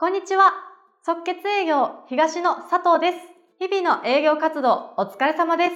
こんにちは。即決営業東の佐藤です。日々の営業活動お疲れ様です。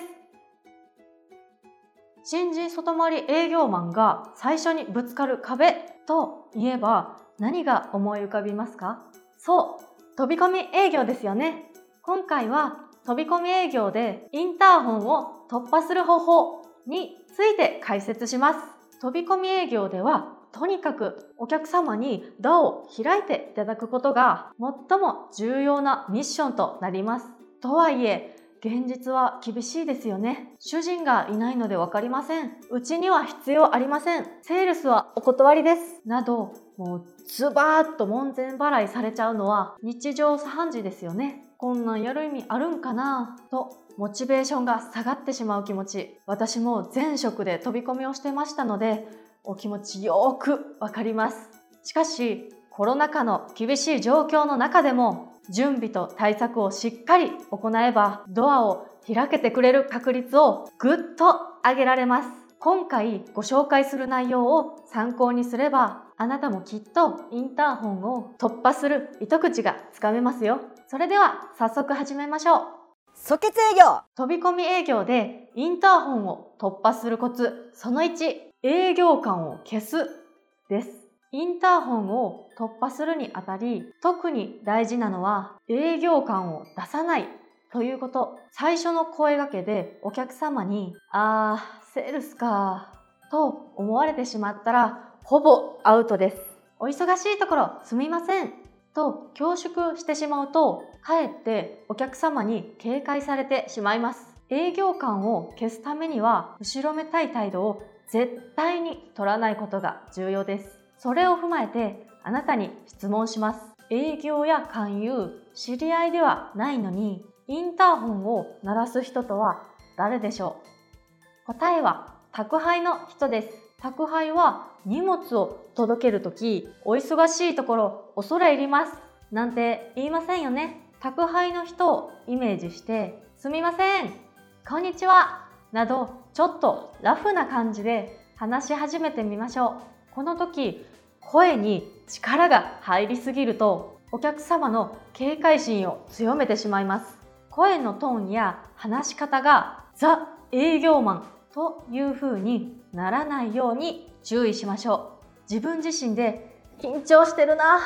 新人外回り営業マンが最初にぶつかる壁といえば何が思い浮かびますか？そう、飛び込み営業ですよね。今回は飛び込み営業でインターホンを突破する方法について解説します。飛び込み営業ではとにかくお客様にドアを開いていただくことが最も重要なミッションとなります。とはいえ、現実は厳しいですよね。主人がいないのでわかりません。うちには必要ありません。セールスはお断りです。など、もうズバーッと門前払いされちゃうのは日常茶飯事ですよね。こんなんやる意味あるんかな？とモチベーションが下がってしまう気持ち私も前職で飛び込みをしてましたのでお気持ちよくわかります。しかし、コロナ禍の厳しい状況の中でも、準備と対策をしっかり行えば、ドアを開けてくれる確率をぐっと上げられます。今回ご紹介する内容を参考にすれば、あなたもきっとインターホンを突破する糸口がつかめますよ。それでは早速始めましょう。即決営業飛び込み営業でインターホンを突破するコツその1営業感を消すです。インターホンを突破するにあたり、特に大事なのは営業感を出さないということ。最初の声掛けでお客様に、あー、セールスか、と思われてしまったら、ほぼアウトです。お忙しいところすみません。と恐縮してしまうと、かえってお客様に警戒されてしまいます。営業感を消すためには、後ろめたい態度を絶対に取らないことが重要です。それを踏まえてあなたに質問します。営業や勧誘、知り合いではないのに、インターホンを鳴らす人とは誰でしょう？答えは宅配の人です。宅配は荷物を届けるとき、お忙しいところ恐れ入ります。なんて言いませんよね。宅配の人をイメージして、すみません、こんにちは、などちょっとラフな感じで話し始めてみましょう。この時声に力が入りすぎるとお客様の警戒心を強めてしまいます。声のトーンや話し方がザ営業マンという風にならないように注意しましょう。自分自身で緊張してるな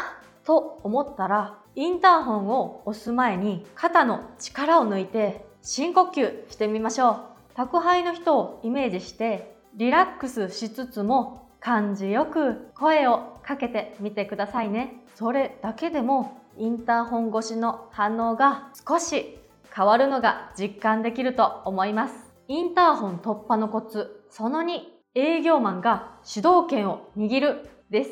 と思ったらインターホンを押す前に肩の力を抜いて深呼吸してみましょう。宅配の人をイメージしてリラックスしつつも感じよく声をかけてみてくださいね。それだけでもインターホン越しの反応が少し変わるのが実感できると思います。インターホン突破のコツその2営業マンが主導権を握るです。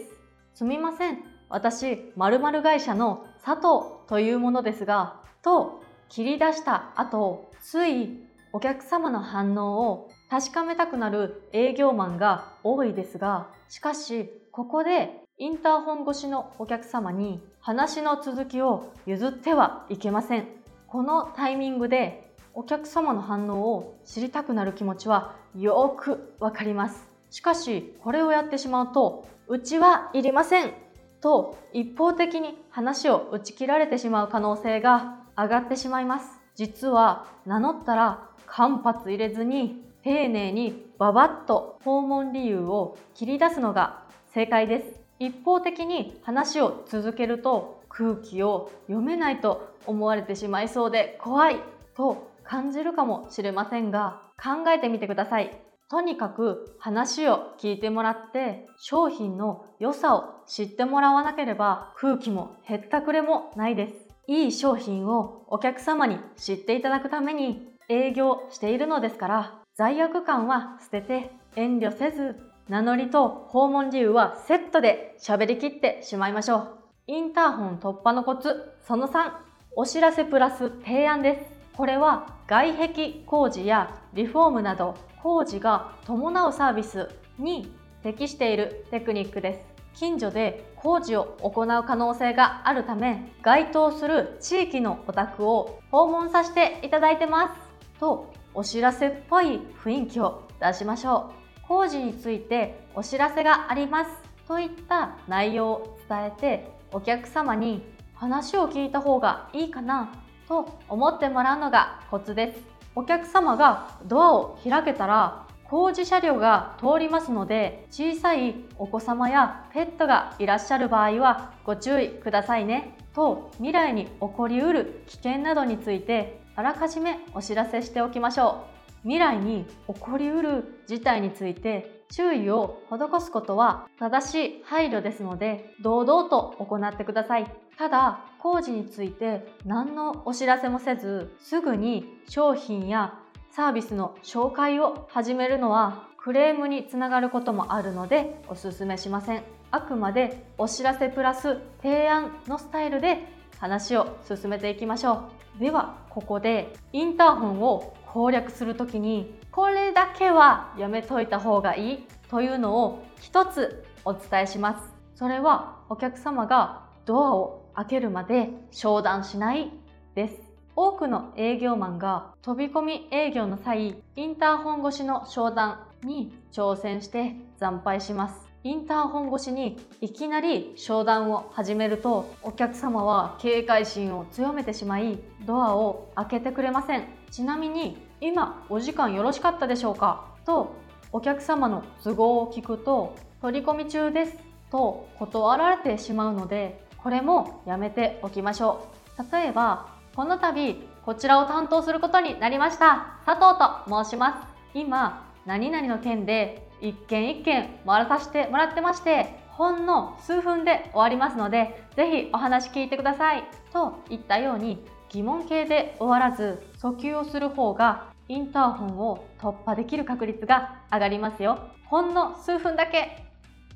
すみません。私、〇〇会社の佐藤というものですが、と切り出した後、ついお客様の反応を確かめたくなる営業マンが多いですが、しかし、ここでインターホン越しのお客様に話の続きを譲ってはいけません。このタイミングでお客様の反応を知りたくなる気持ちはよくわかります。しかし、これをやってしまうと、うちはいりませんと一方的に話を打ち切られてしまう可能性が上がってしまいます。実は名乗ったら間髪入れずに丁寧にババッと訪問理由を切り出すのが正解です。一方的に話を続けると空気を読めないと思われてしまいそうで怖いと感じるかもしれませんが考えてみてください。とにかく話を聞いてもらって商品の良さを知ってもらわなければ空気もへったくれもないです。いい商品をお客様に知っていただくために営業しているのですから罪悪感は捨てて遠慮せず名乗りと訪問理由はセットで喋りきってしまいましょう。インターホン突破のコツその3お知らせプラス提案です。これは外壁工事やリフォームなど工事が伴うサービスに適しているテクニックです。近所で工事を行う可能性があるため該当する地域のお宅を訪問させていただいてますとお知らせっぽい雰囲気を出しましょう。工事についてお知らせがあります。といった内容を伝えてお客様に話を聞いた方がいいかなと思ってもらうのがコツです。お客様がドアを開けたら工事車両が通りますので小さいお子様やペットがいらっしゃる場合はご注意くださいね。と未来に起こりうる危険などについてあらかじめお知らせしておきましょう。未来に起こりうる事態について注意を施すことは正しい配慮ですので堂々と行ってください。ただ工事について何のお知らせもせずすぐに商品やサービスの紹介を始めるのはクレームにつながることもあるのでおすすめしません。あくまでお知らせプラス提案のスタイルで話を進めていきましょう。ではここでインターホンを攻略する時にこれだけはやめといた方がいいというのを一つお伝えします。それはお客様がドアを開けるまで商談しないです。多くの営業マンが飛び込み営業の際、インターホン越しの商談に挑戦して惨敗します。インターホン越しにいきなり商談を始めるとお客様は警戒心を強めてしまいドアを開けてくれませんちなみに今お時間よろしかったでしょうか？とお客様の都合を聞くと取り込み中ですと断られてしまうのでこれもやめておきましょう。例えばこの度こちらを担当することになりました。佐藤と申します。今何々の件で一件一件回らさせてもらってましてほんの数分で終わりますのでぜひお話聞いてくださいといったように疑問形で終わらず訴求をする方がインターホンを突破できる確率が上がりますよほんの数分だけ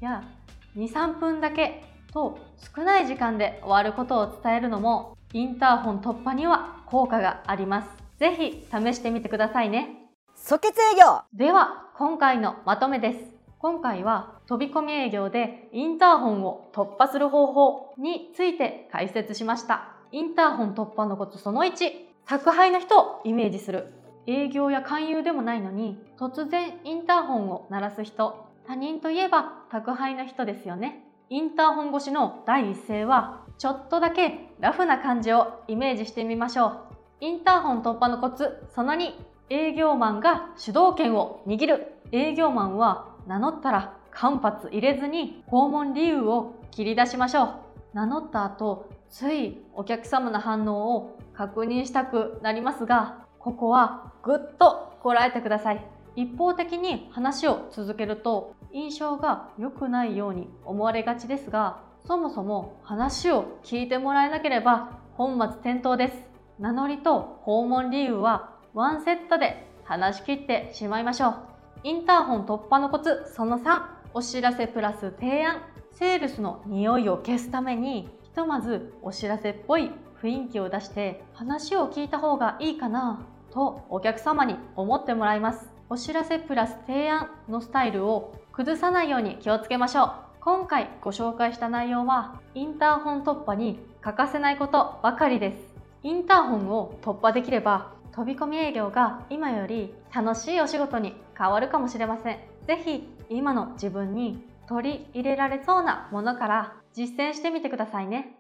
や23分だけと少ない時間で終わることを伝えるのもインターホン突破には効果があります。ぜひ試してみてくださいね。即決営業では、今回のまとめです。今回は飛び込み営業でインターホンを突破する方法について解説しました。インターホン突破のコツその1、宅配の人をイメージする。営業や勧誘でもないのに突然インターホンを鳴らす人。他人といえば宅配の人ですよね。インターホン越しの第一声はちょっとだけラフな感じをイメージしてみましょう。インターホン突破のコツ、その2、営業マンが主導権を握る。営業マンは名乗ったら間髪入れずに訪問理由を切り出しましょう。名乗った後、ついお客様の反応を確認したくなりますが、ここはぐっとこらえてください。一方的に話を続けると印象が良くないように思われがちですが、そもそも話を聞いてもらえなければ本末転倒です。名乗りと訪問理由はワンセットで話し切ってしまいましょう。インターホン突破のコツその3、お知らせプラス提案。セールスの匂いを消すために、ひとまずお知らせっぽい雰囲気を出して話を聞いた方がいいかなとお客様に思ってもらいます。お知らせプラス提案のスタイルを崩さないように気をつけましょう。今回ご紹介した内容はインターホン突破に欠かせないことばかりです。インターホンを突破できれば飛び込み営業が今より楽しいお仕事に変わるかもしれません。ぜひ今の自分に取り入れられそうなものから実践してみてくださいね。